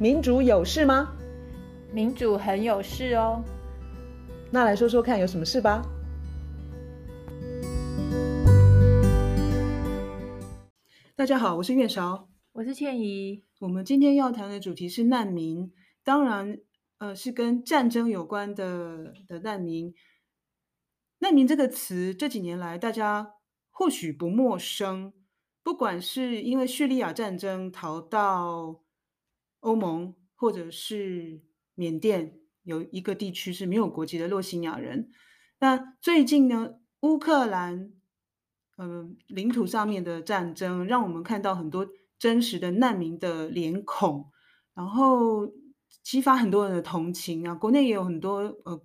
民主有事吗？民主很有事哦。那来说说看，有什么事吧？大家好，我是月韶，我是倩怡。我们今天要谈的主题是难民，当然，呃，是跟战争有关的的难民。难民这个词这几年来大家或许不陌生，不管是因为叙利亚战争逃到欧盟，或者是缅甸有一个地区是没有国籍的洛辛亚人。那最近呢，乌克兰嗯、呃、领土上面的战争，让我们看到很多真实的难民的脸孔，然后激发很多人的同情啊。国内也有很多呃。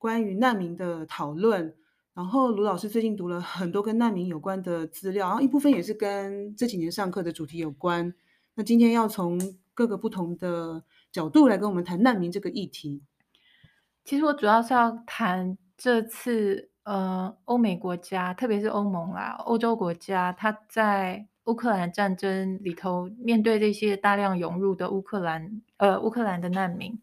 关于难民的讨论，然后卢老师最近读了很多跟难民有关的资料，然后一部分也是跟这几年上课的主题有关。那今天要从各个不同的角度来跟我们谈难民这个议题。其实我主要是要谈这次呃欧美国家，特别是欧盟啦，欧洲国家，它在乌克兰战争里头面对这些大量涌入的乌克兰呃乌克兰的难民。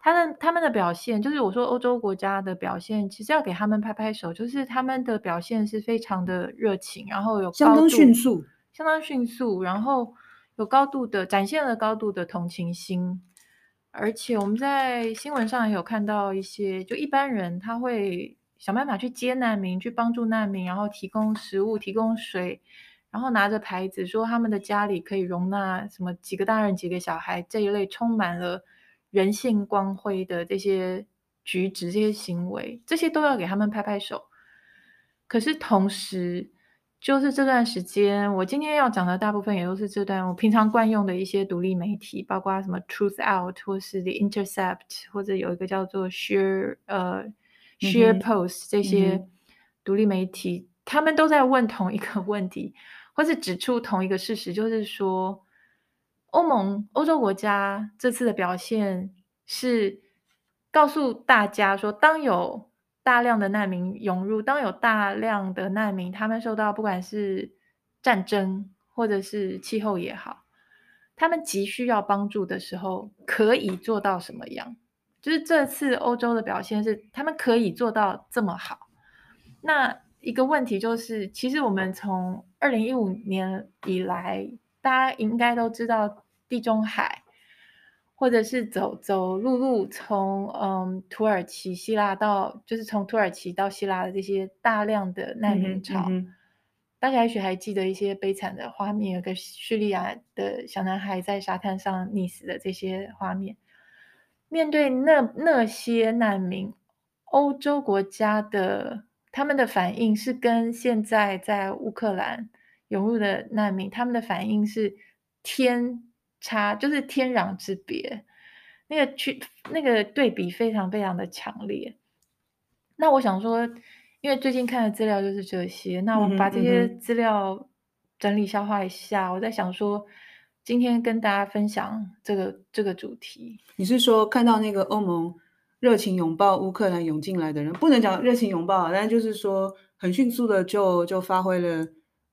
他们他们的表现，就是我说欧洲国家的表现，其实要给他们拍拍手，就是他们的表现是非常的热情，然后有相当迅速，相当迅速，然后有高度的展现了高度的同情心，而且我们在新闻上也有看到一些，就一般人他会想办法去接难民，去帮助难民，然后提供食物、提供水，然后拿着牌子说他们的家里可以容纳什么几个大人、几个小孩这一类，充满了。人性光辉的这些举止、这些行为，这些都要给他们拍拍手。可是同时，就是这段时间，我今天要讲的大部分也都是这段我平常惯用的一些独立媒体，包括什么 Truth Out 或是 The Intercept，或者有一个叫做 Share 呃 Share Post 这些独立媒体，嗯、他们都在问同一个问题，或是指出同一个事实，就是说。欧盟、欧洲国家这次的表现是告诉大家说，当有大量的难民涌入，当有大量的难民他们受到不管是战争或者是气候也好，他们急需要帮助的时候，可以做到什么样？就是这次欧洲的表现是他们可以做到这么好。那一个问题就是，其实我们从二零一五年以来。大家应该都知道，地中海，或者是走走陆路从嗯土耳其、希腊到，就是从土耳其到希腊的这些大量的难民潮，嗯嗯、大家也许还记得一些悲惨的画面，有个叙利亚的小男孩在沙滩上溺死的这些画面。面对那那些难民，欧洲国家的他们的反应是跟现在在乌克兰。涌入的难民，他们的反应是天差，就是天壤之别，那个去那个对比非常非常的强烈。那我想说，因为最近看的资料就是这些，那我把这些资料整理消化一下，嗯嗯、我在想说，今天跟大家分享这个这个主题。你是说看到那个欧盟热情拥抱乌克兰涌进来的人，不能讲热情拥抱，但就是说很迅速的就就发挥了。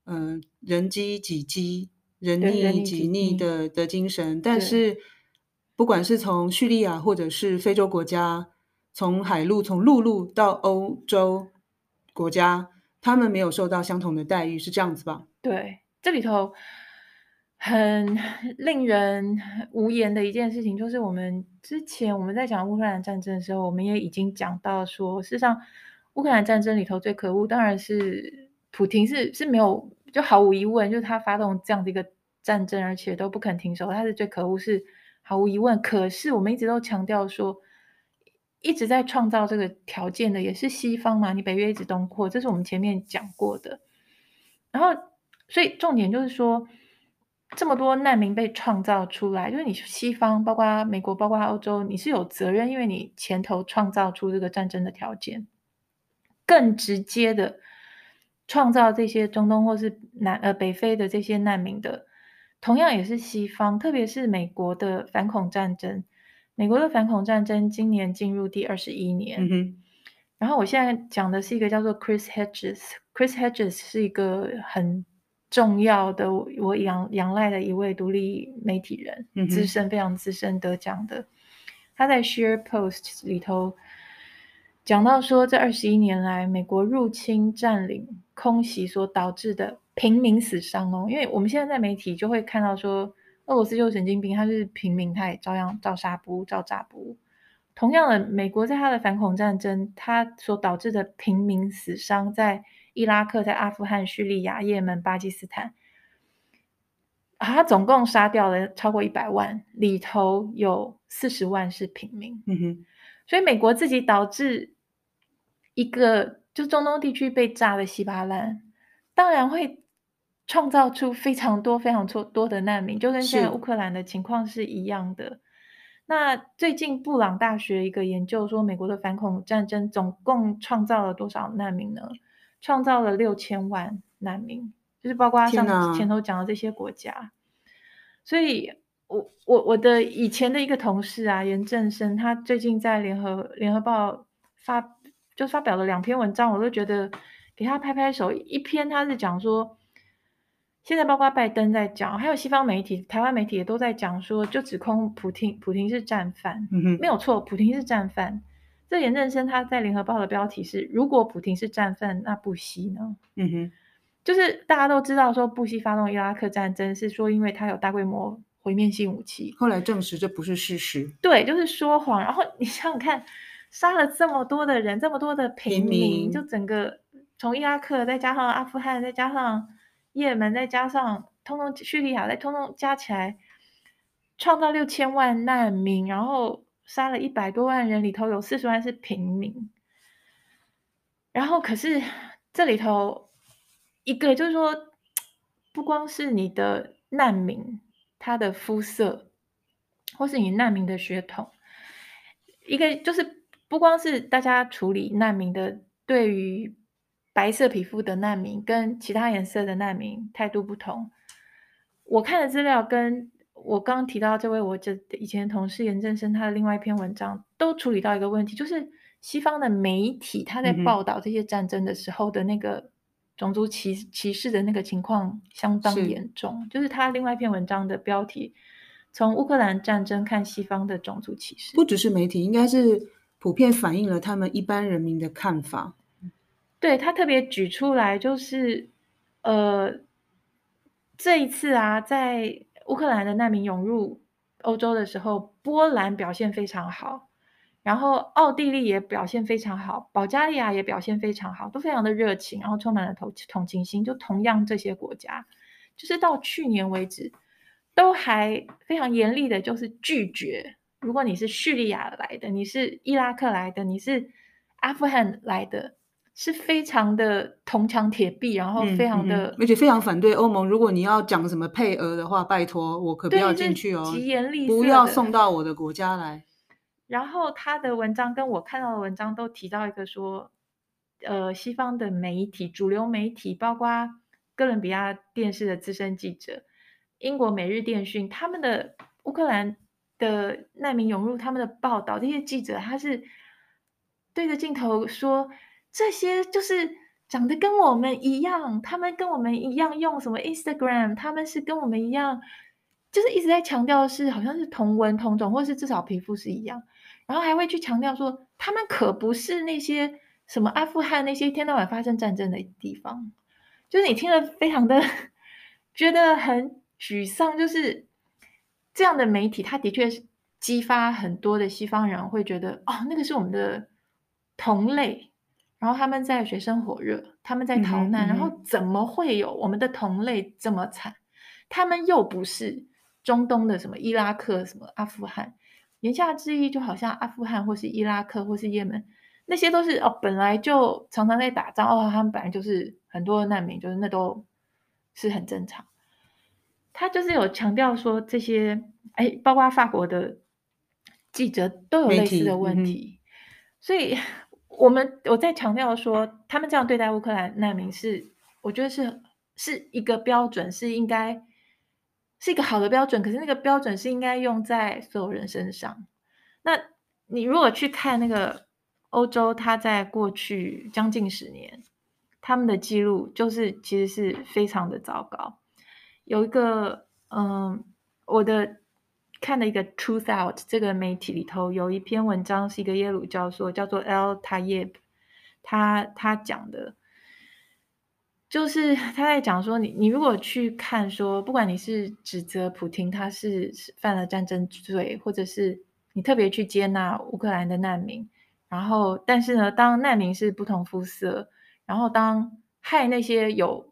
嗯、呃，人饥己饥，人逆己逆的的精神。但是，不管是从叙利亚或者是非洲国家，从海路、从陆路到欧洲国家，他们没有受到相同的待遇，是这样子吧？对，这里头很令人无言的一件事情，就是我们之前我们在讲乌克兰战争的时候，我们也已经讲到说，事实上，乌克兰战争里头最可恶，当然是普京是是没有。就毫无疑问，就是他发动这样的一个战争，而且都不肯停手，他是最可恶，是毫无疑问。可是我们一直都强调说，一直在创造这个条件的也是西方嘛，你北约一直东扩，这是我们前面讲过的。然后，所以重点就是说，这么多难民被创造出来，就是你西方，包括美国，包括欧洲，你是有责任，因为你前头创造出这个战争的条件，更直接的。创造这些中东或是南呃北非的这些难民的，同样也是西方，特别是美国的反恐战争。美国的反恐战争今年进入第二十一年。嗯。然后我现在讲的是一个叫做 Chris Hedges，Chris Hedges 是一个很重要的，我仰仰赖的一位独立媒体人，嗯、资深非常资深得奖的，他在 Share Post 里头讲到说，这二十一年来，美国入侵、占领、空袭所导致的平民死伤哦，因为我们现在在媒体就会看到说，俄罗斯就是神经病，他是平民，他也照样照杀不误，照炸不误。同样的，美国在他的反恐战争，他所导致的平民死伤，在伊拉克、在阿富汗、叙利亚、也门、巴基斯坦，啊，他总共杀掉了超过一百万，里头有四十万是平民。嗯哼，所以美国自己导致一个就中东地区被炸的稀巴烂，当然会创造出非常多、非常多多的难民，就跟现在乌克兰的情况是一样的。那最近布朗大学一个研究说，美国的反恐战争总共创造了多少难民呢？创造了六千万难民，就是包括像前头讲的这些国家。所以我我我的以前的一个同事啊，严正生，他最近在联合联合报发就发表了两篇文章，我都觉得给他拍拍手。一篇他是讲说。现在包括拜登在讲，还有西方媒体、台湾媒体也都在讲说，就指控普丁，普丁是战犯，嗯哼，没有错，普丁是战犯。这严正生他在联合报的标题是：如果普丁是战犯，那布希呢？嗯哼，就是大家都知道说，布希发动伊拉克战争是说因为他有大规模毁灭性武器，后来证实这不是事实，对，就是说谎。然后你想想看，杀了这么多的人，这么多的平民，就整个从伊拉克再加上阿富汗，再加上。也门再加上通通叙利亚，再通通加起来，创造六千万难民，然后杀了一百多万人，里头有四十万是平民。然后可是这里头一个就是说，不光是你的难民，他的肤色，或是你难民的血统，一个就是不光是大家处理难民的对于。白色皮肤的难民跟其他颜色的难民态度不同。我看的资料跟我刚刚提到这位我这以前的同事严正生他的另外一篇文章都处理到一个问题，就是西方的媒体他在报道这些战争的时候的那个种族歧歧视的那个情况相当严重。是就是他另外一篇文章的标题：从乌克兰战争看西方的种族歧视。不只是媒体，应该是普遍反映了他们一般人民的看法。对，他特别举出来，就是，呃，这一次啊，在乌克兰的难民涌入欧洲的时候，波兰表现非常好，然后奥地利也表现非常好，保加利亚也表现非常好，都非常的热情，然后充满了同同情心。就同样这些国家，就是到去年为止，都还非常严厉的，就是拒绝，如果你是叙利亚来的，你是伊拉克来的，你是阿富汗来的。是非常的铜墙铁壁，然后非常的，嗯嗯、而且非常反对欧盟。如果你要讲什么配额的话，拜托我可不要进去哦，极严厉，不要送到我的国家来。然后他的文章跟我看到的文章都提到一个说，呃，西方的媒体、主流媒体，包括哥伦比亚电视的资深记者、英国《每日电讯》，他们的乌克兰的难民涌入，他们的报道，这些记者他是对着镜头说。这些就是长得跟我们一样，他们跟我们一样用什么 Instagram，他们是跟我们一样，就是一直在强调是好像是同文同种，或是至少皮肤是一样，然后还会去强调说他们可不是那些什么阿富汗那些一天到晚发生战争的地方，就是你听了非常的 觉得很沮丧，就是这样的媒体，它的确是激发很多的西方人会觉得哦，那个是我们的同类。然后他们在水深火热，他们在逃难，嗯嗯、然后怎么会有我们的同类这么惨？他们又不是中东的什么伊拉克、什么阿富汗，言下之意就好像阿富汗或是伊拉克或是也门，那些都是哦，本来就常常在打仗哦，他们本来就是很多难民，就是那都是很正常。他就是有强调说这些，哎，包括法国的记者都有类似的问题，嗯、所以。我们我在强调说，他们这样对待乌克兰难民是，我觉得是是一个标准，是应该是一个好的标准。可是那个标准是应该用在所有人身上。那你如果去看那个欧洲，它在过去将近十年，他们的记录就是其实是非常的糟糕。有一个，嗯，我的看了一个 Truthout 这个媒体里头有一篇文章，是一个耶鲁教授叫做 L. Tayeb，他他讲的，就是他在讲说，你你如果去看说，不管你是指责普京他是犯了战争罪，或者是你特别去接纳乌克兰的难民，然后但是呢，当难民是不同肤色，然后当害那些有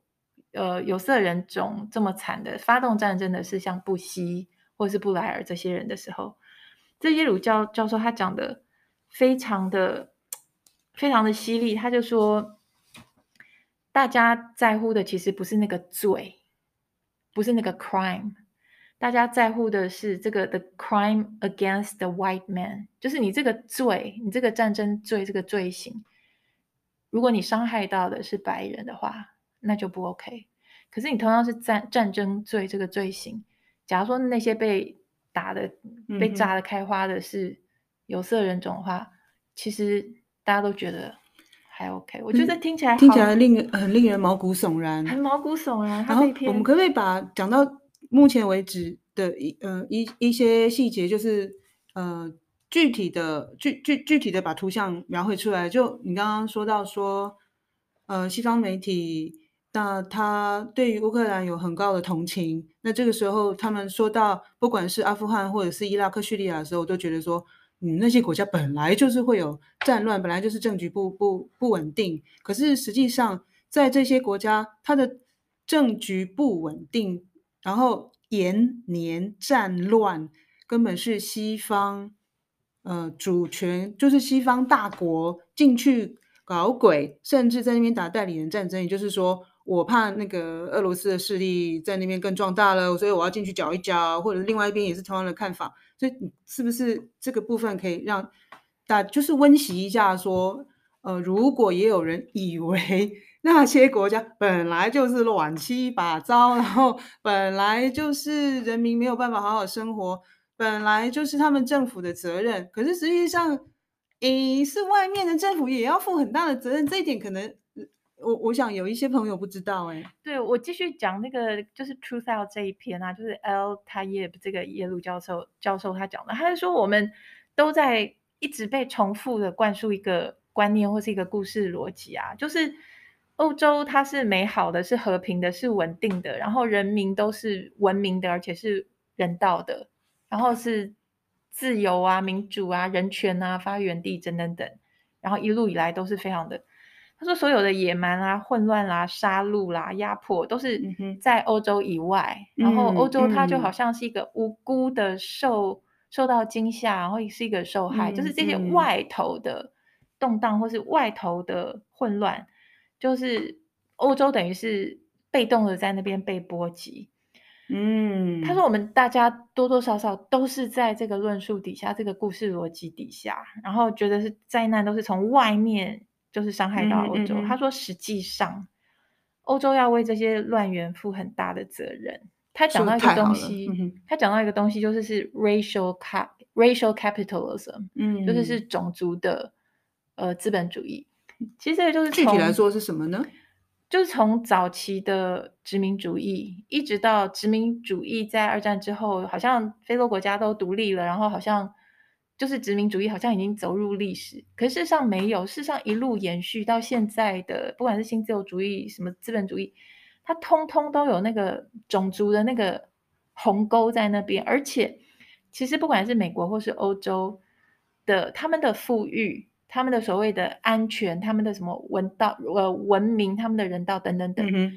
呃有色人种这么惨的发动战争的是像布希或是布莱尔这些人的时候，这耶鲁教教授他讲的非常的非常的犀利，他就说。大家在乎的其实不是那个罪，不是那个 crime，大家在乎的是这个 the crime against the white man，就是你这个罪，你这个战争罪这个罪行，如果你伤害到的是白人的话，那就不 OK。可是你同样是战战争罪这个罪行，假如说那些被打的、被炸的开花的是有色人种的话，嗯、其实大家都觉得。还 OK，我觉得听起来、嗯、听起来令很令人毛骨悚然，很毛骨悚然。然后我们可不可以把讲到目前为止的一呃一一些细节，就是呃具体的具具具体的把图像描绘出来？就你刚刚说到说，呃，西方媒体那他对于乌克兰有很高的同情，那这个时候他们说到不管是阿富汗或者是伊拉克、叙利亚的时候，都觉得说。嗯，那些国家本来就是会有战乱，本来就是政局不不不稳定。可是实际上，在这些国家，它的政局不稳定，然后延年战乱，根本是西方呃主权，就是西方大国进去搞鬼，甚至在那边打代理人战争。也就是说，我怕那个俄罗斯的势力在那边更壮大了，所以我要进去搅一搅，或者另外一边也是同样的看法。所以，是不是这个部分可以让大就是温习一下？说，呃，如果也有人以为 那些国家本来就是乱七八糟，然后本来就是人民没有办法好好生活，本来就是他们政府的责任，可是实际上，诶，是外面的政府也要负很大的责任。这一点可能，我我想有一些朋友不知道。诶，对，我继续讲那个就是 Truthout 这一篇啊，就是 L Tayeb 这个耶鲁教授教授他讲的，他是说我们都在一直被重复的灌输一个观念或是一个故事逻辑啊，就是欧洲它是美好的，是和平的，是稳定的，然后人民都是文明的，而且是人道的，然后是自由啊、民主啊、人权啊、发源地等等等，然后一路以来都是非常的。他说：“所有的野蛮啊、混乱啦、啊、杀戮啦、压迫，都是在欧洲以外。嗯、然后欧洲它就好像是一个无辜的受受到惊吓，然后也是一个受害。嗯、就是这些外头的动荡或是外头的混乱，嗯、就是欧洲等于是被动的在那边被波及。”嗯，他说：“我们大家多多少少都是在这个论述底下，这个故事逻辑底下，然后觉得是灾难都是从外面。”就是伤害到欧洲。嗯嗯嗯，他说，实际上，欧洲要为这些乱源负很大的责任。他讲到一个东西，嗯、他讲到一个东西，就是是 racial cap racial capitalism，嗯，就是是种族的呃资本主义。其实这个就是具体来说是什么呢？就是从早期的殖民主义，一直到殖民主义在二战之后，好像非洲国家都独立了，然后好像。就是殖民主义好像已经走入历史，可是事实上没有，事实上一路延续到现在的，不管是新自由主义什么资本主义，它通通都有那个种族的那个鸿沟在那边，而且其实不管是美国或是欧洲的，他们的富裕、他们的所谓的安全、他们的什么文道呃文明、他们的人道等等等，嗯、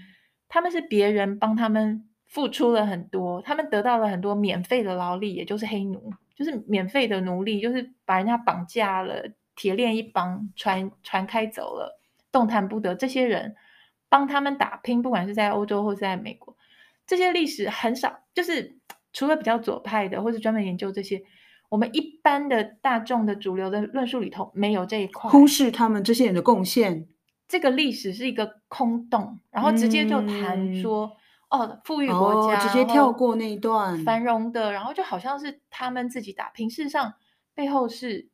他们是别人帮他们付出了很多，他们得到了很多免费的劳力，也就是黑奴。就是免费的奴隶，就是把人家绑架了，铁链一绑，船船开走了，动弹不得。这些人帮他们打拼，不管是在欧洲或是在美国，这些历史很少，就是除了比较左派的，或是专门研究这些，我们一般的大众的主流的论述里头没有这一块，忽视他们这些人的贡献。这个历史是一个空洞，然后直接就谈说。嗯哦，富裕国家、哦、直接跳过那一段繁荣的，然后就好像是他们自己打拼，事实上背后是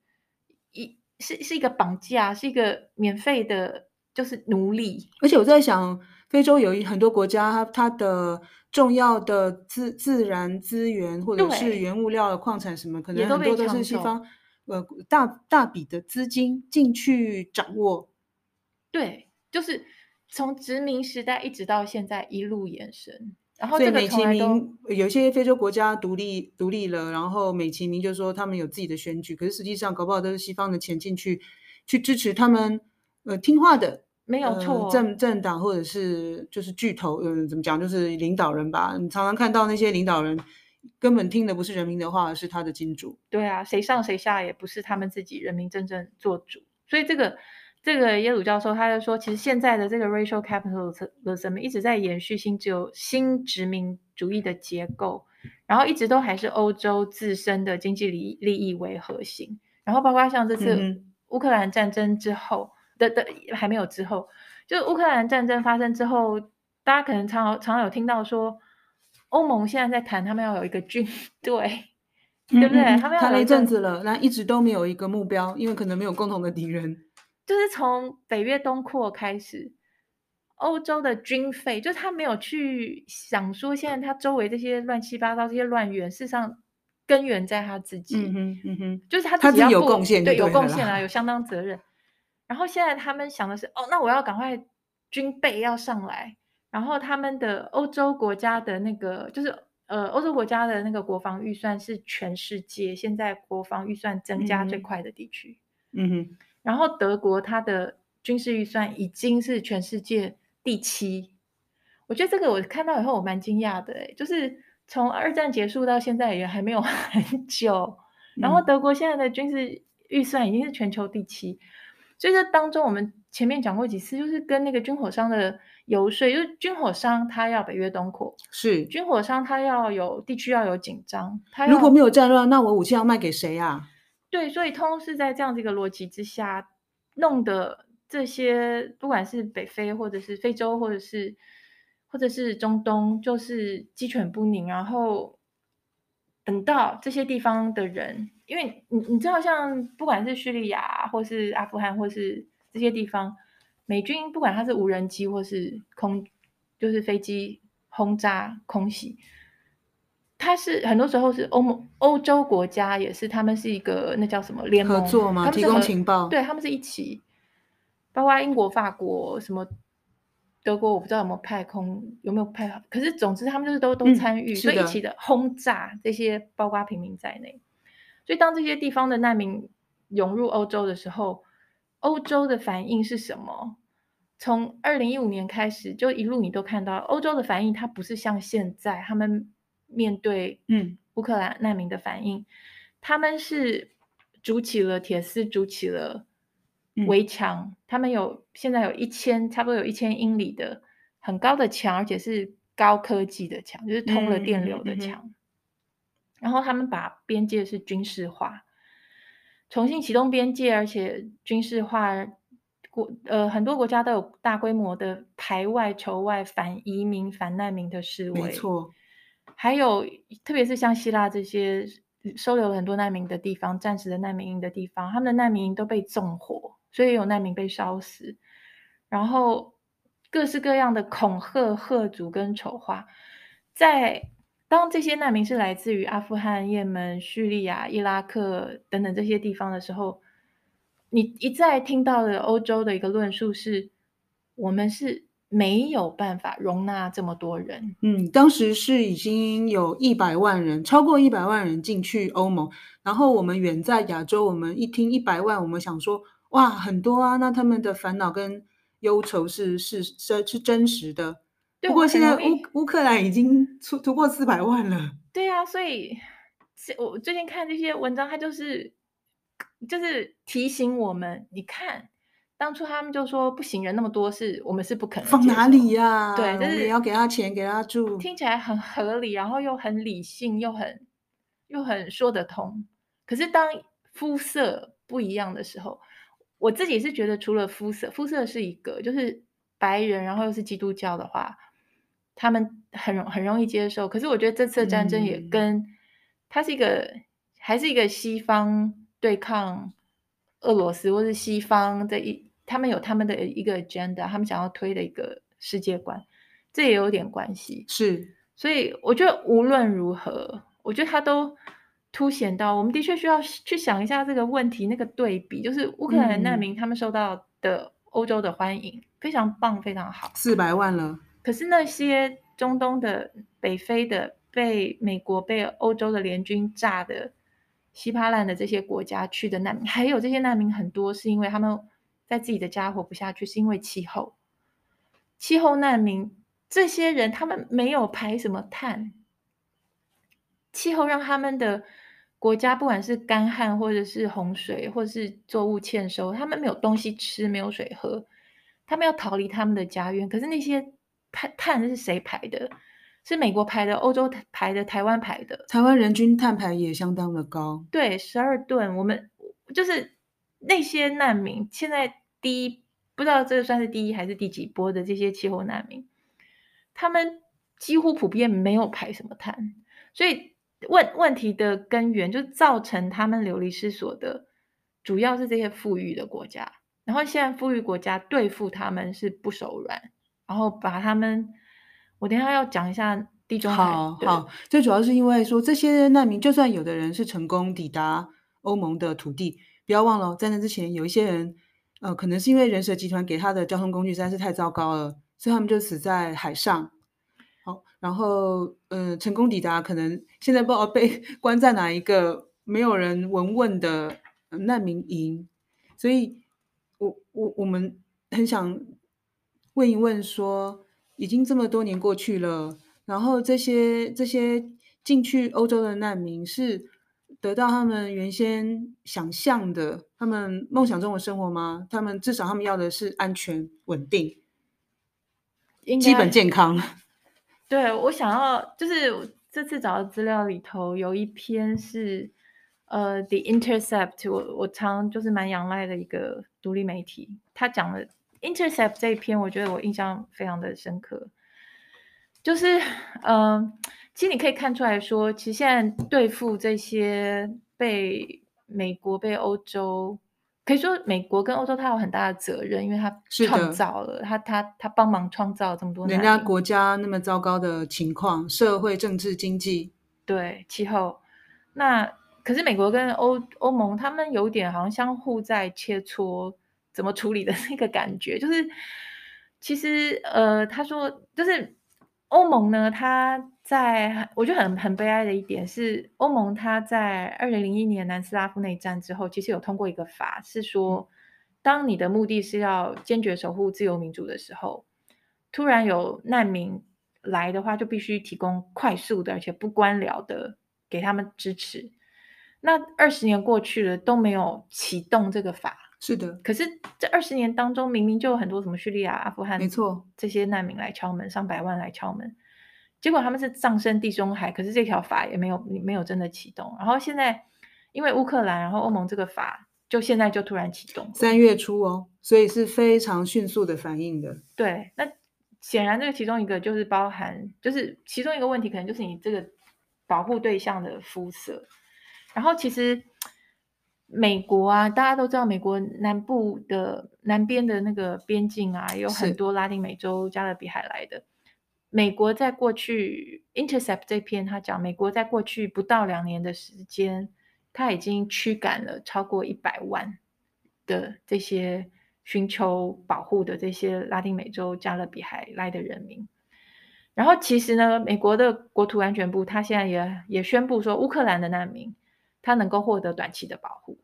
一是是一个绑架，是一个免费的就是奴隶。而且我在想，非洲有一很多国家，它它的重要的自自然资源或者是原物料的矿产什么，可能很多都是西方呃大大笔的资金进去掌握。对，就是从殖民时代一直到现在一路延伸。然后这个美其名有些非洲国家独立独立了，然后美其名就是说他们有自己的选举，可是实际上搞不好都是西方的钱进去去支持他们呃听话的没有错、呃、政政党或者是就是巨头嗯怎么讲就是领导人吧，你常常看到那些领导人根本听的不是人民的话，而是他的金主。对啊，谁上谁下也不是他们自己人民真正做主，所以这个。这个耶鲁教授他就说，其实现在的这个 racial capitalism 一直在延续新只有新殖民主义的结构，然后一直都还是欧洲自身的经济利利益为核心，然后包括像这次乌克兰战争之后的的还没有之后，就乌克兰战争发生之后，大家可能常常有听到说，欧盟现在在谈他们要有一个军队，对不对？他们要谈了一阵子了，那一直都没有一个目标，因为可能没有共同的敌人。就是从北约东扩开始，欧洲的军费，就是他没有去想说，现在他周围这些乱七八糟这些乱源，事实上根源在他自己，嗯哼，嗯哼，就是他自己要有贡献，对，有贡献啊，有相当责任。然后现在他们想的是，哦，那我要赶快军备要上来，然后他们的欧洲国家的那个，就是呃，欧洲国家的那个国防预算是全世界现在国防预算增加最快的地区，嗯哼。然后德国它的军事预算已经是全世界第七，我觉得这个我看到以后我蛮惊讶的诶，就是从二战结束到现在也还没有 很久，然后德国现在的军事预算已经是全球第七，嗯、所以这当中我们前面讲过几次，就是跟那个军火商的游说，就是军火商他要北约东扩，是。军火商他要有地区要有紧张，他如果没有战乱，那我武器要卖给谁啊？对，所以通是在这样的一个逻辑之下弄的，这些不管是北非或者是非洲或者是或者是中东，就是鸡犬不宁。然后等到这些地方的人，因为你你知道，像不管是叙利亚或是阿富汗或是这些地方，美军不管它是无人机或是空，就是飞机轰炸空袭。它是很多时候是欧盟、欧洲国家也是，他们是一个那叫什么联盟合作吗？提供情报，对，他们是一起，包括英国、法国、什么德国，我不知道有没有派空，有没有派，可是总之他们就是都都参与，嗯、所以一起的轰炸这些包括平民在内。所以当这些地方的难民涌入欧洲的时候，欧洲的反应是什么？从二零一五年开始，就一路你都看到欧洲的反应，它不是像现在他们。面对嗯乌克兰难民的反应，嗯、他们是筑起了铁丝，筑起了围墙。嗯、他们有现在有一千，差不多有一千英里的很高的墙，而且是高科技的墙，就是通了电流的墙。然后他们把边界是军事化，重新启动边界，而且军事化。国呃很多国家都有大规模的排外、仇外、反移民、反难民的示威。没错。还有，特别是像希腊这些收留了很多难民的地方，暂时的难民营的地方，他们的难民营都被纵火，所以有难民被烧死。然后各式各样的恐吓、吓阻跟丑化，在当这些难民是来自于阿富汗、也门、叙利亚、伊拉克等等这些地方的时候，你一再听到的欧洲的一个论述是：我们是。没有办法容纳这么多人。嗯，当时是已经有一百万人，超过一百万人进去欧盟。然后我们远在亚洲，我们一听一百万，我们想说，哇，很多啊！那他们的烦恼跟忧愁是是是是真实的。不过现在乌乌克兰已经突突破四百万了。对啊，所以我最近看这些文章，它就是就是提醒我们，你看。当初他们就说不行，人那么多，是我们是不可能放哪里呀、啊？对，就是也要给他钱，给他住，听起来很合理，然后又很理性，又很又很说得通。可是当肤色不一样的时候，我自己是觉得，除了肤色，肤色是一个，就是白人，然后又是基督教的话，他们很容很容易接受。可是我觉得这次的战争也跟、嗯、它是一个，还是一个西方对抗俄罗斯，或是西方这一。他们有他们的一个 agenda，他们想要推的一个世界观，这也有点关系。是，所以我觉得无论如何，我觉得他都凸显到，我们的确需要去想一下这个问题，那个对比，就是乌克兰难民他们受到的欧洲的欢迎、嗯、非常棒，非常好，四百万了。可是那些中东的、北非的，被美国、被欧洲的联军炸的稀巴烂的这些国家去的难民，还有这些难民很多是因为他们。在自己的家活不下去，是因为气候。气候难民这些人，他们没有排什么碳，气候让他们的国家不管是干旱，或者是洪水，或者是作物欠收，他们没有东西吃，没有水喝，他们要逃离他们的家园。可是那些碳碳是谁排的？是美国排的，欧洲排的，台湾排的。台湾人均碳排也相当的高，对，十二吨。我们就是。那些难民现在第一不知道这个算是第一还是第几波的这些气候难民，他们几乎普遍没有排什么碳，所以问问题的根源就造成他们流离失所的，主要是这些富裕的国家。然后现在富裕国家对付他们是不手软，然后把他们，我等一下要讲一下地中海。好，好，最主要是因为说这些难民，就算有的人是成功抵达欧盟的土地。不要忘了，在那之前有一些人，呃，可能是因为人蛇集团给他的交通工具实在是太糟糕了，所以他们就死在海上。好，然后，呃，成功抵达，可能现在不知道被 关在哪一个没有人闻问的难民营。所以我我我们很想问一问说，说已经这么多年过去了，然后这些这些进去欧洲的难民是。得到他们原先想象的、他们梦想中的生活吗？他们至少他们要的是安全、稳定、基本健康。对，我想要，就是这次找的资料里头有一篇是呃，The Intercept，我我常就是蛮仰赖的一个独立媒体，他讲的 Intercept 这一篇，我觉得我印象非常的深刻，就是嗯。呃其实你可以看出来说，其实现在对付这些被美国、被欧洲，可以说美国跟欧洲，它有很大的责任，因为它创造了它它它帮忙创造这么多人家国家那么糟糕的情况，社会、政治、经济，对气候。那可是美国跟欧欧盟，他们有点好像相互在切磋怎么处理的那个感觉，就是其实呃，他说就是欧盟呢，它。在我觉得很很悲哀的一点是，欧盟它在二零零一年南斯拉夫内战之后，其实有通过一个法，是说，当你的目的是要坚决守护自由民主的时候，突然有难民来的话，就必须提供快速的而且不官僚的给他们支持。那二十年过去了都没有启动这个法，是的。可是这二十年当中，明明就有很多什么叙利亚、阿富汗，没错，这些难民来敲门，上百万来敲门。结果他们是葬身地中海，可是这条法也没有没有真的启动。然后现在因为乌克兰，然后欧盟这个法就现在就突然启动，三月初哦，所以是非常迅速的反应的。对，那显然这个其中一个就是包含，就是其中一个问题可能就是你这个保护对象的肤色。然后其实美国啊，大家都知道，美国南部的南边的那个边境啊，有很多拉丁美洲、加勒比海来的。美国在过去《Intercept》这篇，他讲美国在过去不到两年的时间，他已经驱赶了超过一百万的这些寻求保护的这些拉丁美洲、加勒比海来的人民。然后，其实呢，美国的国土安全部他现在也也宣布说，乌克兰的难民他能够获得短期的保护。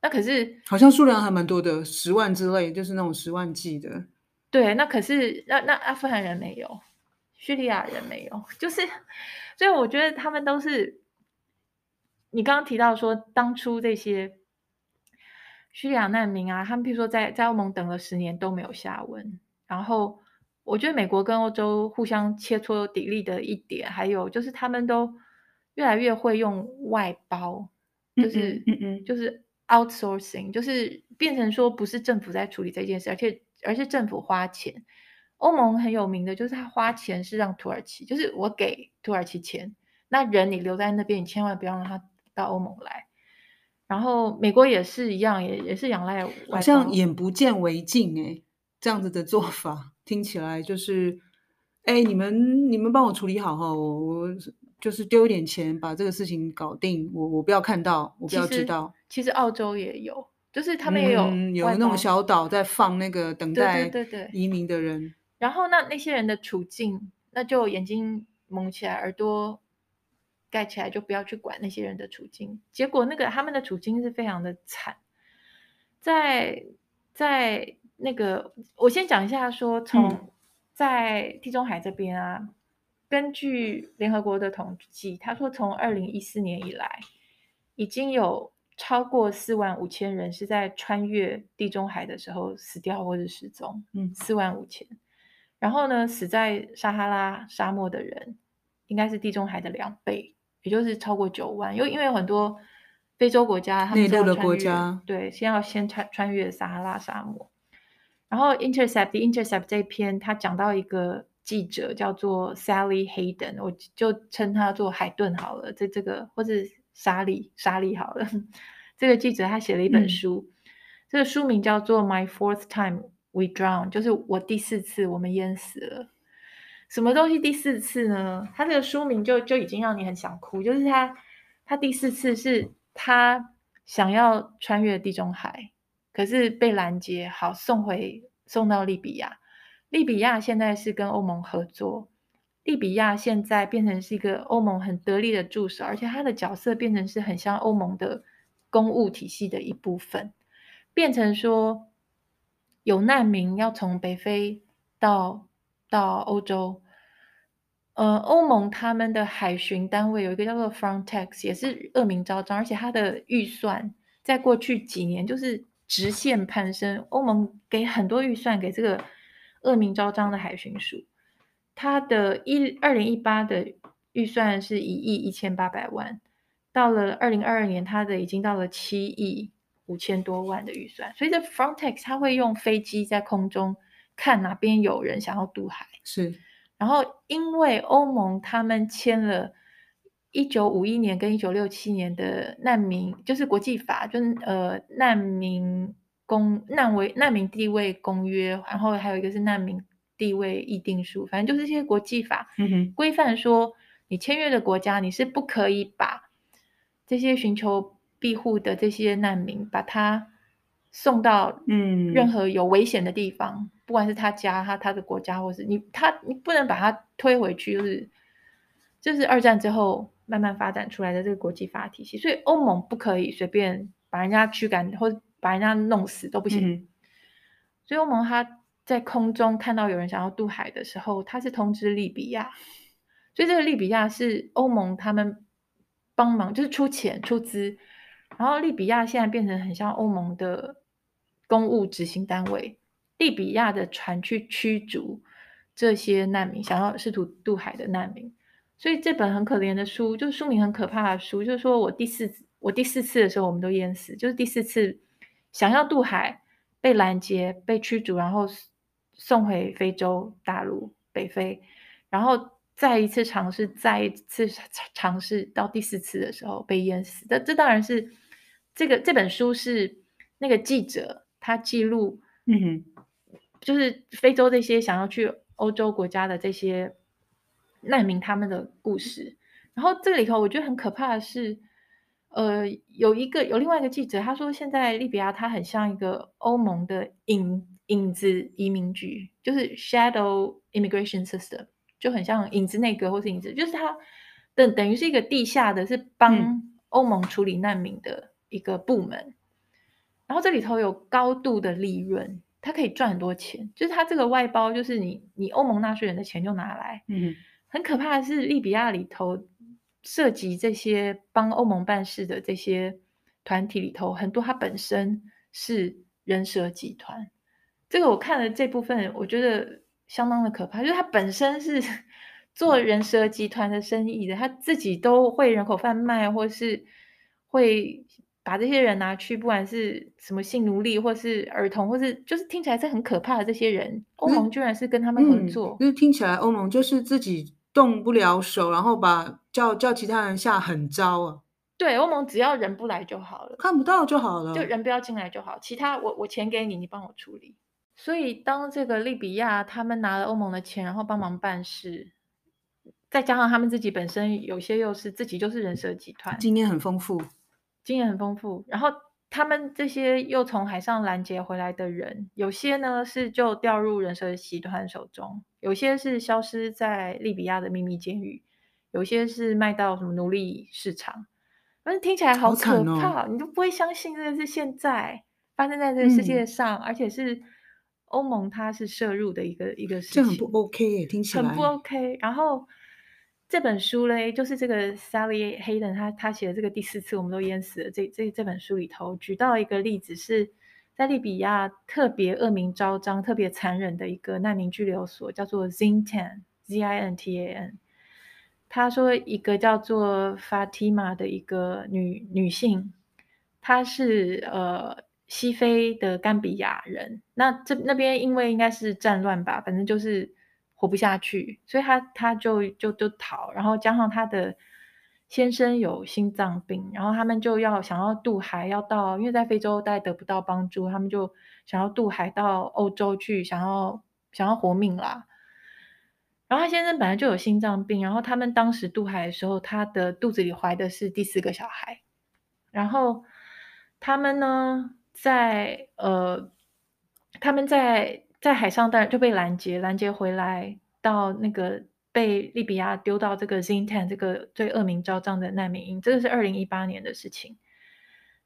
那可是好像数量还蛮多的，十万之类，就是那种十万计的。对，那可是那那阿富汗人没有。叙利亚人没有，就是，所以我觉得他们都是，你刚刚提到说，当初这些叙利亚难民啊，他们譬如说在在欧盟等了十年都没有下文，然后我觉得美国跟欧洲互相切磋砥砺的一点，还有就是他们都越来越会用外包，就是嗯嗯，就是 outsourcing，就是变成说不是政府在处理这件事，而且而是政府花钱。欧盟很有名的就是他花钱是让土耳其，就是我给土耳其钱，那人你留在那边，你千万不要让他到欧盟来。然后美国也是一样，也也是仰赖外，好像眼不见为净哎，这样子的做法听起来就是，哎，你们你们帮我处理好哈，我我就是丢一点钱把这个事情搞定，我我不要看到，我不要知道。其实，澳洲也有，就是他们也有、嗯、有那种小岛在放那个等待移民的人，对对对对，然后那那些人的处境，那就眼睛蒙起来，耳朵。盖起来就不要去管那些人的处境，结果那个他们的处境是非常的惨。在在那个，我先讲一下说，从在地中海这边啊，嗯、根据联合国的统计，他说从二零一四年以来，已经有超过四万五千人是在穿越地中海的时候死掉或者失踪，嗯，四万五千。然后呢，死在撒哈拉沙漠的人应该是地中海的两倍。也就是超过九万，因为因为有很多非洲国家，他们要穿越，对，先要先穿穿越撒哈拉沙漠。然后 Intercept，The Intercept 这篇他讲到一个记者叫做 Sally Hayden，我就称他做海顿好了，这这个或者莎莉莎莉好了。这个记者他写了一本书，嗯、这个书名叫做 My Fourth Time We Drown，就是我第四次我们淹死了。什么东西第四次呢？他这个书名就就已经让你很想哭，就是他他第四次是他想要穿越地中海，可是被拦截，好送回送到利比亚。利比亚现在是跟欧盟合作，利比亚现在变成是一个欧盟很得力的助手，而且他的角色变成是很像欧盟的公务体系的一部分，变成说有难民要从北非到。到欧洲，呃，欧盟他们的海巡单位有一个叫做 Frontex，也是恶名昭彰，而且它的预算在过去几年就是直线攀升。欧盟给很多预算给这个恶名昭彰的海巡署，它的一二零一八的预算是一亿一千八百万，到了二零二二年，它的已经到了七亿五千多万的预算，所以这 Frontex 它会用飞机在空中。看哪边有人想要渡海，是。然后因为欧盟他们签了一九五一年跟一九六七年的难民，就是国际法，就是呃难民公难为难民地位公约，然后还有一个是难民地位议定书，反正就是一些国际法规范说，你签约的国家你是不可以把这些寻求庇护的这些难民把他送到嗯任何有危险的地方。嗯不管是他家、他他的国家，或是你他，你不能把他推回去，就是就是二战之后慢慢发展出来的这个国际法体系，所以欧盟不可以随便把人家驱赶或者把人家弄死都不行。嗯、所以欧盟他在空中看到有人想要渡海的时候，他是通知利比亚，所以这个利比亚是欧盟他们帮忙，就是出钱出资，然后利比亚现在变成很像欧盟的公务执行单位。利比亚的船去驱逐这些难民，想要试图渡海的难民，所以这本很可怜的书，就是书名很可怕的书，就是说我第四我第四次的时候，我们都淹死，就是第四次想要渡海被拦截、被驱逐，然后送回非洲大陆北非，然后再一次尝试，再一次尝 试到第四次的时候被淹死。这这当然是这个这本书是那个记者他记录，嗯哼。就是非洲这些想要去欧洲国家的这些难民他们的故事，然后这里头我觉得很可怕的是，呃，有一个有另外一个记者他说，现在利比亚它很像一个欧盟的影影子移民局，就是 shadow immigration system，就很像影子内阁或是影子，就是它等等于是一个地下的，是帮欧盟处理难民的一个部门，嗯、然后这里头有高度的利润。它可以赚很多钱，就是它这个外包，就是你你欧盟纳税人的钱就拿来。嗯，很可怕的是，利比亚里头涉及这些帮欧盟办事的这些团体里头，很多他本身是人蛇集团。这个我看了这部分，我觉得相当的可怕，就是他本身是 做人蛇集团的生意的，他自己都会人口贩卖，或是会。把这些人拿去，不管是什么性奴隶，或是儿童，或是就是听起来是很可怕的这些人，欧盟居然是跟他们合作。因为、嗯、听起来欧盟就是自己动不了手，然后把叫叫其他人下狠招啊。对，欧盟只要人不来就好了，看不到就好了，就人不要进来就好，其他我我钱给你，你帮我处理。所以当这个利比亚他们拿了欧盟的钱，然后帮忙办事，再加上他们自己本身有些又是自己就是人蛇集团，经验很丰富，经验很丰富，然后。他们这些又从海上拦截回来的人，有些呢是就掉入人蛇集团手中，有些是消失在利比亚的秘密监狱，有些是卖到什么奴隶市场。反正听起来好可怕，哦，你都不会相信这个是现在发生在这个世界上，嗯、而且是欧盟它是涉入的一个一个事情，这很不 OK 耶，听起来很不 OK。然后。这本书嘞，就是这个 Sally Hayden 他他写的这个第四次我们都淹死了这这这本书里头举到一个例子，是在利比亚特别恶名昭彰、特别残忍的一个难民拘留所，叫做 Zintan Z I N T A N。他说一个叫做 Fatima 的一个女女性，她是呃西非的甘比亚人，那这那边因为应该是战乱吧，反正就是。活不下去，所以他他就就就逃，然后加上他的先生有心脏病，然后他们就要想要渡海，要到因为在非洲大概得不到帮助，他们就想要渡海到欧洲去，想要想要活命啦。然后他先生本来就有心脏病，然后他们当时渡海的时候，他的肚子里怀的是第四个小孩，然后他们呢在呃他们在。在海上，当然就被拦截，拦截回来到那个被利比亚丢到这个 Zintan 这个最恶名昭彰的难民营，这个是二零一八年的事情。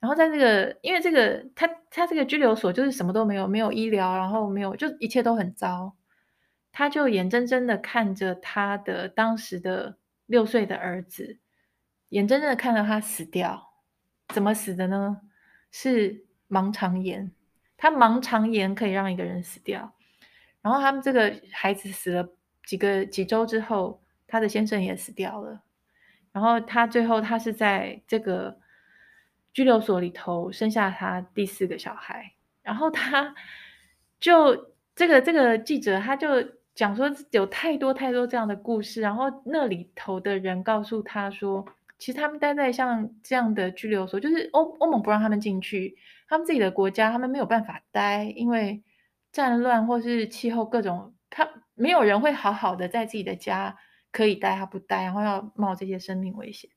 然后在这个，因为这个他他这个拘留所就是什么都没有，没有医疗，然后没有，就一切都很糟。他就眼睁睁的看着他的当时的六岁的儿子，眼睁睁的看着他死掉。怎么死的呢？是盲肠炎。他盲肠炎可以让一个人死掉，然后他们这个孩子死了几个几周之后，他的先生也死掉了，然后他最后他是在这个拘留所里头生下他第四个小孩，然后他就这个这个记者他就讲说有太多太多这样的故事，然后那里头的人告诉他说。其实他们待在像这样的拘留所，就是欧欧盟不让他们进去，他们自己的国家他们没有办法待，因为战乱或是气候各种，他没有人会好好的在自己的家可以待，他不待，然后要冒这些生命危险。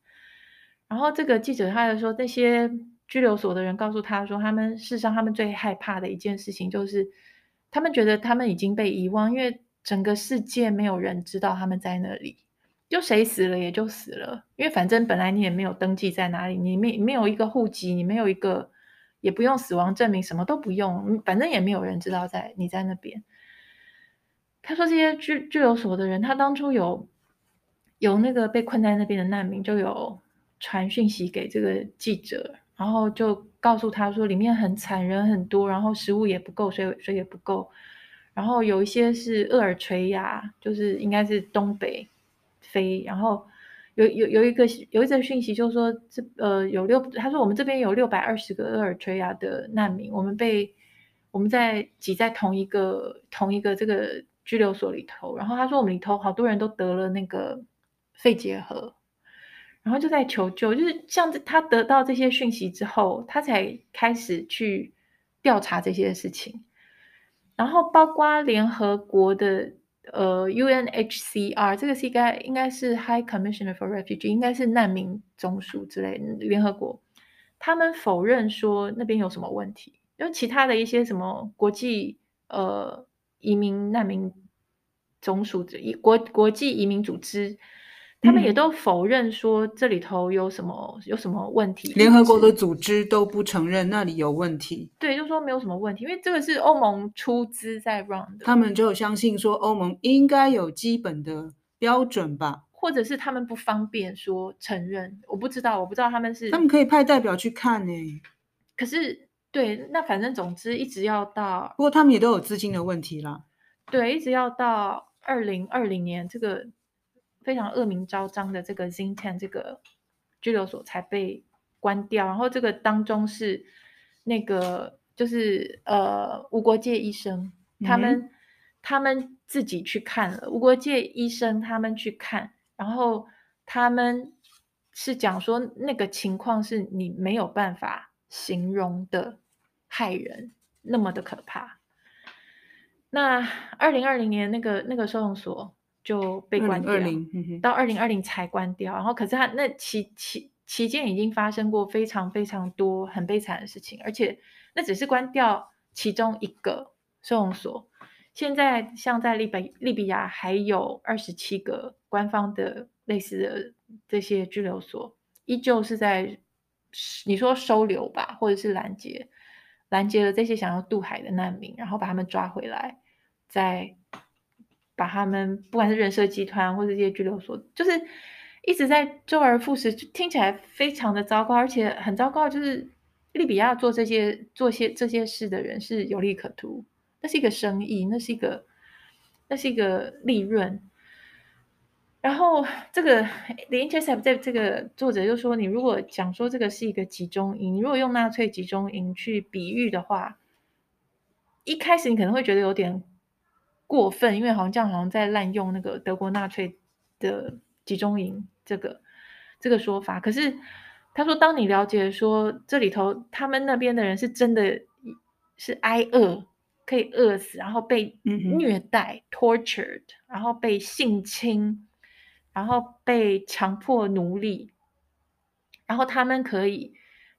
然后这个记者他就说，那些拘留所的人告诉他说，他们事实上他们最害怕的一件事情就是，他们觉得他们已经被遗忘，因为整个世界没有人知道他们在那里。就谁死了也就死了，因为反正本来你也没有登记在哪里，你没没有一个户籍，你没有一个，也不用死亡证明，什么都不用，反正也没有人知道在你在那边。他说这些拘拘留所的人，他当初有有那个被困在那边的难民，就有传讯息给这个记者，然后就告诉他说里面很惨，人很多，然后食物也不够，水水也不够，然后有一些是厄尔垂亚，就是应该是东北。飞，然后有有有一个有一则讯息，就是说这呃有六，他说我们这边有六百二十个厄尔垂亚的难民，我们被我们在挤在同一个同一个这个拘留所里头，然后他说我们里头好多人都得了那个肺结核，然后就在求救，就是像他得到这些讯息之后，他才开始去调查这些事情，然后包括联合国的。呃，UNHCR 这个是应该应该是 High Commissioner for Refugee，应该是难民总署之类的联合国，他们否认说那边有什么问题，因为其他的一些什么国际呃移民难民总署一国国际移民组织。他们也都否认说这里头有什么有什么问题，联合国的组织都不承认那里有问题。对，就说没有什么问题，因为这个是欧盟出资在 run 的。他们就相信说欧盟应该有基本的标准吧，或者是他们不方便说承认，我不知道，我不知道他们是。他们可以派代表去看呢。可是，对，那反正总之一直要到，不过他们也都有资金的问题啦。对，一直要到二零二零年这个。非常恶名昭彰的这个 Zintan 这个拘留所才被关掉，然后这个当中是那个就是呃无国界医生，他们、嗯、他们自己去看了无国界医生，他们去看，然后他们是讲说那个情况是你没有办法形容的害人，那么的可怕。那二零二零年那个那个收容所就被关掉，2020, 嗯，到二零二零才关掉。然后可是他那期期期间已经发生过非常非常多很悲惨的事情，而且那只是关掉其中一个收容所。现在像在利比利比亚还有二十七个官方的类似的这些拘留所，依旧是在你说收留吧，或者是拦截。拦截了这些想要渡海的难民，然后把他们抓回来，再把他们不管是人设集团或者这些拘留所，就是一直在周而复始，就听起来非常的糟糕，而且很糟糕。就是利比亚做这些做些这些事的人是有利可图，那是一个生意，那是一个那是一个利润。然后这个 The Intercept 这这个作者就说，你如果讲说这个是一个集中营，如果用纳粹集中营去比喻的话，一开始你可能会觉得有点过分，因为好像这样好像在滥用那个德国纳粹的集中营这个这个说法。可是他说，当你了解说这里头他们那边的人是真的是挨饿，可以饿死，然后被虐待、嗯、tortured，然后被性侵。然后被强迫奴隶，然后他们可以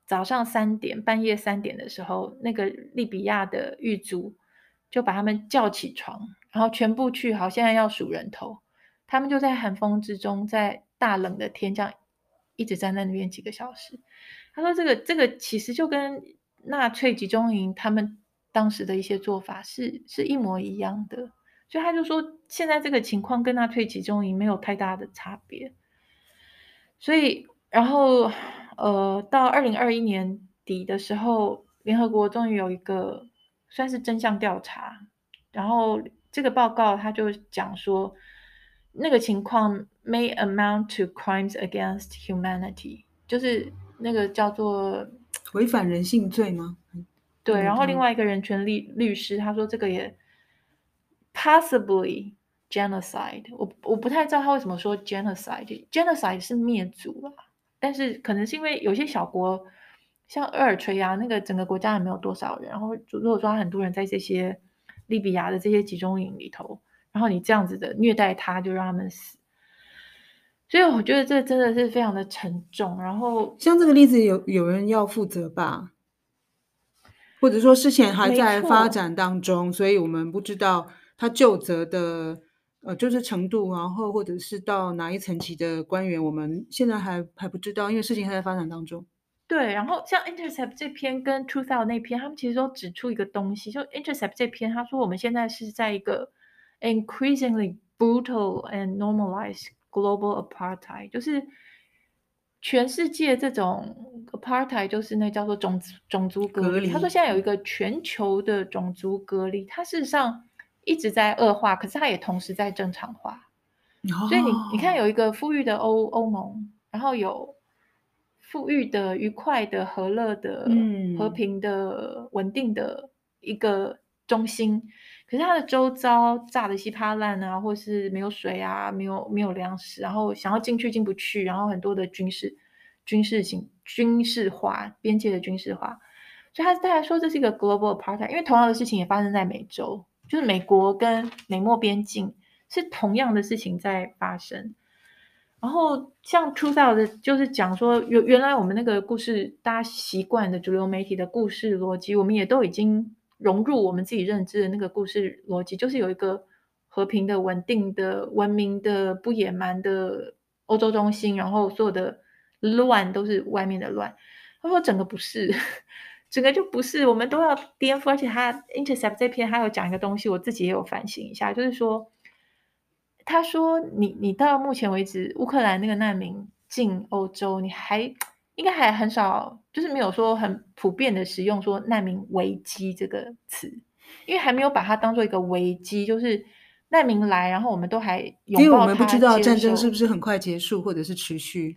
早上三点、半夜三点的时候，那个利比亚的狱卒就把他们叫起床，然后全部去好，现在要数人头，他们就在寒风之中，在大冷的天这样一直站在那边几个小时。他说：“这个这个其实就跟纳粹集中营他们当时的一些做法是是一模一样的。”所以他就说，现在这个情况跟纳粹集中营没有太大的差别。所以，然后，呃，到二零二一年底的时候，联合国终于有一个算是真相调查，然后这个报告他就讲说，那个情况 may amount to crimes against humanity，就是那个叫做违反人性罪吗？对。然后另外一个人权律律师他说，这个也。Possibly genocide，我我不太知道他为什么说 genocide。genocide 是灭族啊，但是可能是因为有些小国，像厄尔垂亚那个整个国家也没有多少人，然后如果说很多人在这些利比亚的这些集中营里头，然后你这样子的虐待他，就让他们死，所以我觉得这真的是非常的沉重。然后像这个例子有有人要负责吧？或者说事情还在发展当中，所以我们不知道。他就责的呃，就是程度，然后或者是到哪一层级的官员，我们现在还还不知道，因为事情还在发展当中。对，然后像 Intercept 这篇跟 Truthout 那篇，他们其实都指出一个东西，就 Intercept 这篇，他说我们现在是在一个 increasingly brutal and normalized global apartheid，就是全世界这种 apartheid 就是那叫做种种族隔离。隔离。他说现在有一个全球的种族隔离，它事实上。一直在恶化，可是它也同时在正常化。Oh. 所以你你看，有一个富裕的欧欧盟，然后有富裕的、愉快的、和乐的、嗯、和平的、稳定的一个中心，可是它的周遭炸的稀巴烂啊，或是没有水啊，没有没有粮食，然后想要进去进不去，然后很多的军事军事性军事化边界的军事化，所以他大家说这是一个 global apartheid，因为同样的事情也发生在美洲。就是美国跟美墨边境是同样的事情在发生，然后像 Truthout 的，就是讲说原原来我们那个故事大家习惯的主流媒体的故事逻辑，我们也都已经融入我们自己认知的那个故事逻辑，就是有一个和平的、稳定的、文明的、不野蛮的欧洲中心，然后所有的乱都是外面的乱。他说整个不是。整个就不是，我们都要颠覆。而且他 Intercept 这篇还有讲一个东西，我自己也有反省一下，就是说，他说你你到目前为止，乌克兰那个难民进欧洲，你还应该还很少，就是没有说很普遍的使用说难民危机这个词，因为还没有把它当做一个危机，就是难民来，然后我们都还拥抱，因为我们不知道战争是不是很快结束，或者是持续。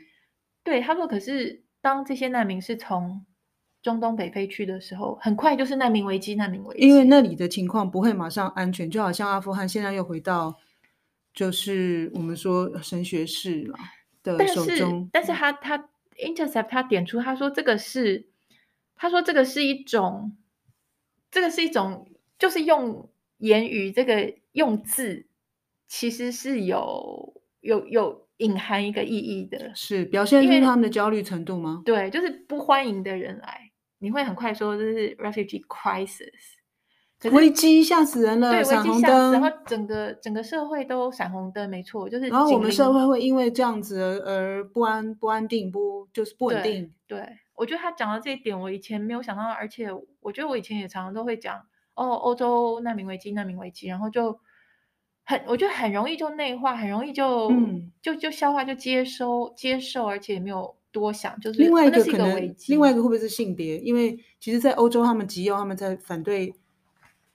对，他说，可是当这些难民是从中东北非去的时候，很快就是难民危机，难民危机。因为那里的情况不会马上安全，就好像阿富汗现在又回到，就是我们说神学士了。的手中。但是，但是他他 Intercept 他点出，他说这个是，他说这个是一种，这个是一种，就是用言语这个用字，其实是有有有隐含一个意义的，是表现出他们的焦虑程度吗？对，就是不欢迎的人来，你会很快说这是 refugee crisis。危机吓死人了，对，闪红灯，然后整个整个社会都闪红灯，没错，就是。然后我们社会会因为这样子而不安、不安定、不就是不稳定。对。对，我觉得他讲到这一点，我以前没有想到，而且我觉得我以前也常常都会讲哦，欧洲难民危机、难民危机，然后就很，我觉得很容易就内化，很容易就、嗯、就就消化、就接收、接受，而且也没有多想，就是另外一个可能，另外一个会不会是性别？因为其实，在欧洲，他们极右，他们在反对。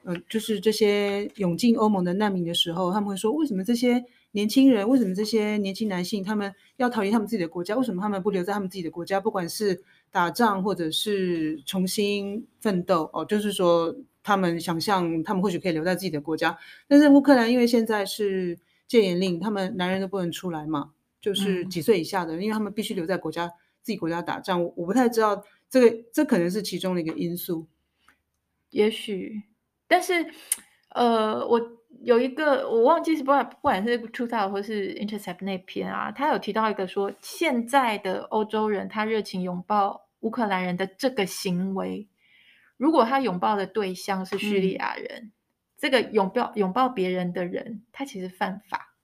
呃，就是这些涌进欧盟的难民的时候，他们会说：为什么这些年轻人，为什么这些年轻男性，他们要逃离他们自己的国家？为什么他们不留在他们自己的国家？不管是打仗，或者是重新奋斗，哦，就是说他们想象他们或许可以留在自己的国家。但是乌克兰因为现在是戒严令，他们男人都不能出来嘛，就是几岁以下的，嗯、因为他们必须留在国家自己国家打仗。我我不太知道这个，这可能是其中的一个因素，也许。但是，呃，我有一个我忘记是不管不管是 Truthout 或是 Intercept 那篇啊，他有提到一个说，现在的欧洲人他热情拥抱乌克兰人的这个行为，如果他拥抱的对象是叙利亚人，嗯、这个拥抱拥抱别人的人，他其实犯法，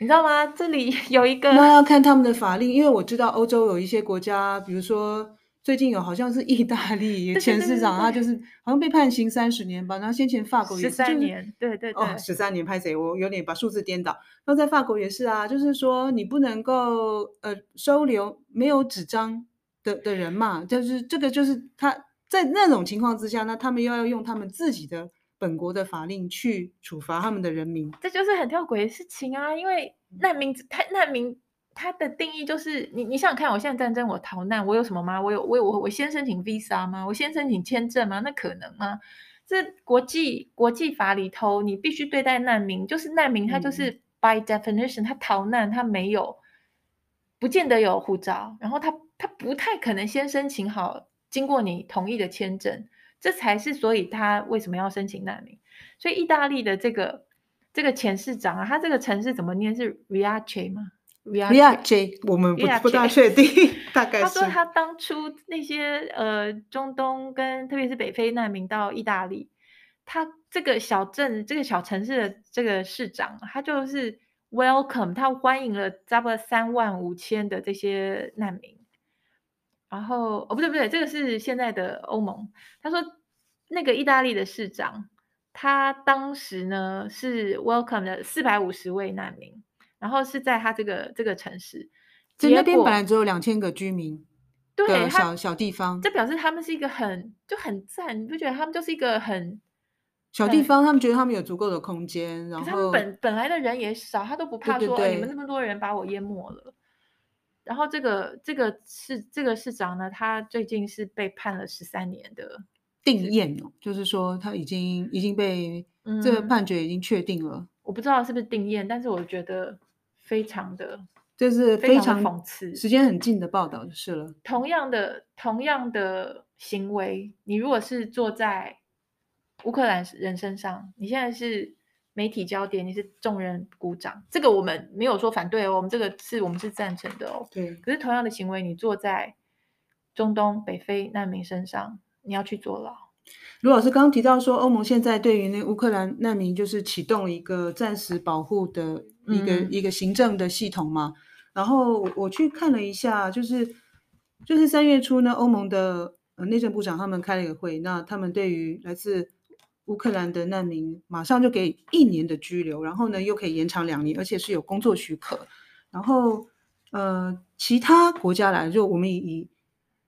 你知道吗？这里 有一个，那要看他们的法令，因为我知道欧洲有一些国家，比如说。最近有好像是意大利前市长，他就是好像被判刑三十年吧。然后先前法国也是十三年，就是、对对对，哦，十三年拍谁？我有点把数字颠倒。那在法国也是啊，就是说你不能够呃收留没有纸张的的人嘛，就是这个就是他在那种情况之下，那他们又要用他们自己的本国的法令去处罚他们的人民，这就是很吊诡的事情啊！因为难民太难民。它的定义就是你，你想想看，我现在战争，我逃难，我有什么吗？我有，我有，我我先申请 visa 吗？我先申请签证吗？那可能吗？这国际国际法里头，你必须对待难民，就是难民，他就是 by definition，他逃难，他没有，不见得有护照，然后他他不太可能先申请好，经过你同意的签证，这才是所以他为什么要申请难民？所以意大利的这个这个前市长啊，他这个城市怎么念？是 Riace 吗？Riace，我们不不大确定，大概是。他说他当初那些呃中东跟特别是北非难民到意大利，他这个小镇这个小城市的这个市长，他就是 welcome，他欢迎了差不多三万五千的这些难民。然后哦不对不对，这个是现在的欧盟。他说那个意大利的市长，他当时呢是 welcome 的四百五十位难民。然后是在他这个这个城市，就那边本来只有两千个居民，对，小小地方，这表示他们是一个很就很赞，你不觉得他们就是一个很小地方？他们觉得他们有足够的空间，然后他们本本来的人也少，他都不怕说，你们那么多人把我淹没了。然后这个这个市这个市长呢，他最近是被判了十三年的定谳哦，就是说他已经已经被、嗯、这个判决已经确定了，我不知道是不是定谳，但是我觉得。非常的，就是非常讽刺，时间很近的报道就是了。同样的，同样的行为，你如果是坐在乌克兰人身上，你现在是媒体焦点，你是众人鼓掌，这个我们没有说反对哦，我们这个是我们是赞成的哦。对。可是同样的行为，你坐在中东北非难民身上，你要去坐牢。卢老师刚刚提到说，欧盟现在对于那乌克兰难民就是启动了一个暂时保护的一个、嗯、一个行政的系统嘛。然后我去看了一下，就是就是三月初呢，欧盟的呃内政部长他们开了一个会，那他们对于来自乌克兰的难民马上就给一年的拘留，然后呢又可以延长两年，而且是有工作许可。然后呃其他国家来就我们以。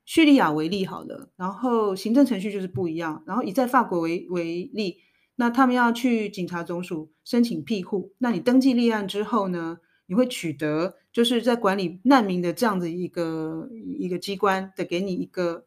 叙利亚为例好了，然后行政程序就是不一样。然后以在法国为为例，那他们要去警察总署申请庇护，那你登记立案之后呢，你会取得就是在管理难民的这样的一个一个机关的给你一个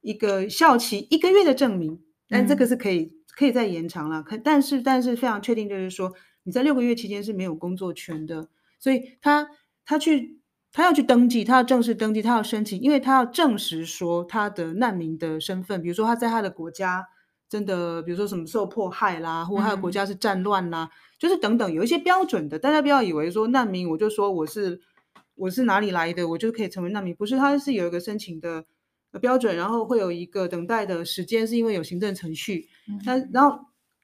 一个效期一个月的证明，但这个是可以、嗯、可以再延长了。可但是但是非常确定就是说你在六个月期间是没有工作权的，所以他他去他要去登记，他要正式登记，他要申请，因为他要证实说他的难民的身份，比如说他在他的国家真的，比如说什么受迫害啦，或他的国家是战乱啦，嗯、就是等等有一些标准的，大家不要以为说难民我就说我是我是哪里来的，我就可以成为难民，不是，他是有一个申请的标准，然后会有一个等待的时间，是因为有行政程序。那、嗯、然后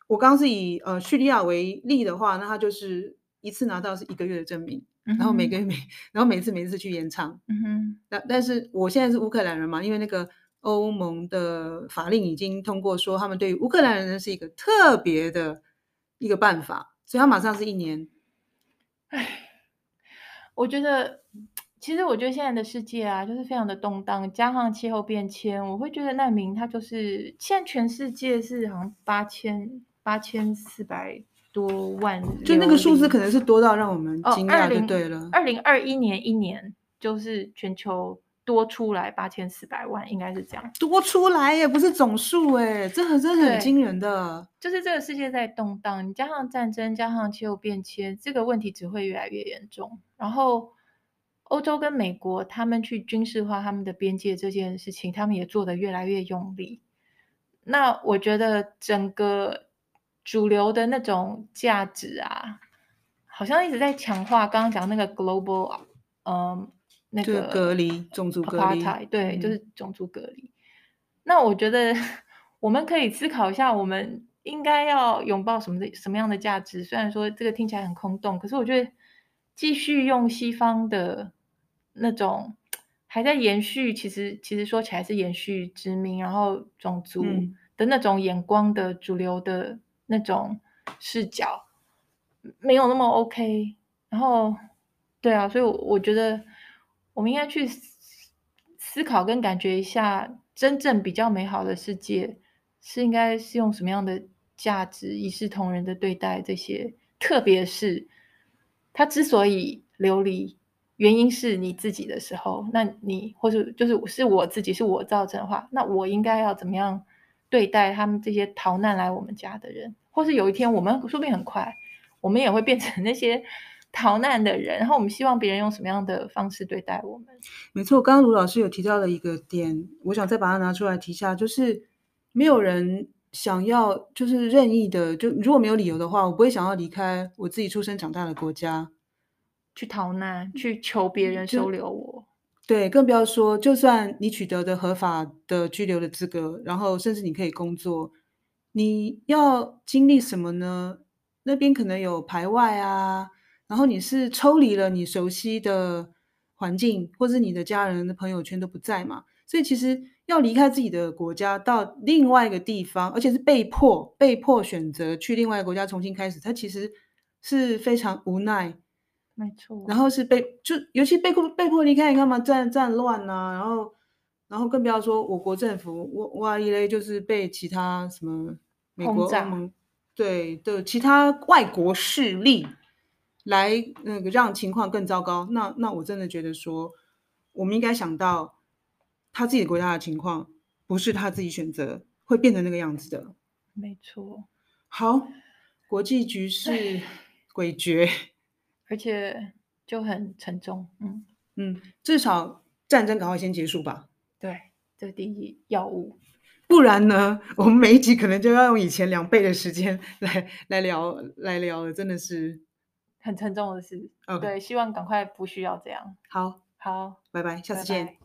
我刚刚是以呃叙利亚为例的话，那他就是一次拿到是一个月的证明，嗯、然后每个月每然后每次每次去延长。嗯哼。但但是我现在是乌克兰人嘛，因为那个欧盟的法令已经通过，说他们对于乌克兰人是一个特别的一个办法，所以他马上是一年。唉，我觉得。其实我觉得现在的世界啊，就是非常的动荡，加上气候变迁，我会觉得难民他就是现在全世界是好像八千八千四百多万，就那个数字可能是多到让我们惊讶就对了。二零二一年一年就是全球多出来八千四百万，应该是这样。多出来耶，不是总数哎，这很这很惊人的。就是这个世界在动荡，你加上战争，加上气候变迁，这个问题只会越来越严重。然后。欧洲跟美国，他们去军事化他们的边界这件事情，他们也做得越来越用力。那我觉得整个主流的那种价值啊，好像一直在强化刚刚讲那个 global，嗯，那个隔离种族隔离，对，就是种族隔离。嗯。那我觉得 我们可以思考一下，我们应该要拥抱什么的什么样的价值？虽然说这个听起来很空洞，可是我觉得继续用西方的。那种还在延续，其实其实说起来是延续殖民，然后种族的那种眼光的主流的那种视角，没有那么 OK。然后，对啊，所以我觉得我们应该去思考跟感觉一下，真正比较美好的世界是应该是用什么样的价值，一视同仁的对待这些，特别是他之所以流离。原因是你自己的时候，那你或者就是是我自己是我造成的话，那我应该要怎么样对待他们这些逃难来我们家的人？或是有一天我们说不定很快，我们也会变成那些逃难的人，然后我们希望别人用什么样的方式对待我们？没错，刚刚卢老师有提到了一个点，我想再把它拿出来提一下，就是没有人想要就是任意的，就如果没有理由的话，我不会想要离开我自己出生长大的国家。去逃难，去求别人收留我。对，更不要说，就算你取得的合法的居留的资格，然后甚至你可以工作，你要经历什么呢？那边可能有排外啊，然后你是抽离了你熟悉的环境，或者你的家人的朋友圈都不在嘛。所以其实要离开自己的国家到另外一个地方，而且是被迫被迫选择去另外一个国家重新开始，它其实是非常无奈。没错，然后是被就尤其被迫被迫离开，你看嘛，战战乱啊，然后然后更不要说我国政府我哇一类，就是被其他什么美国欧盟对的其他外国势力来那个让情况更糟糕。那那我真的觉得说，我们应该想到他自己国家的情况不是他自己选择会变成那个样子的。没错，好，国际局势诡谲。而且就很沉重，嗯嗯，至少战争赶快先结束吧。对，这是第一要务，不然呢，我们每一集可能就要用以前两倍的时间来来聊来聊了，真的是很沉重的事。对，希望赶快不需要这样。好，好，拜拜，下次见。拜拜。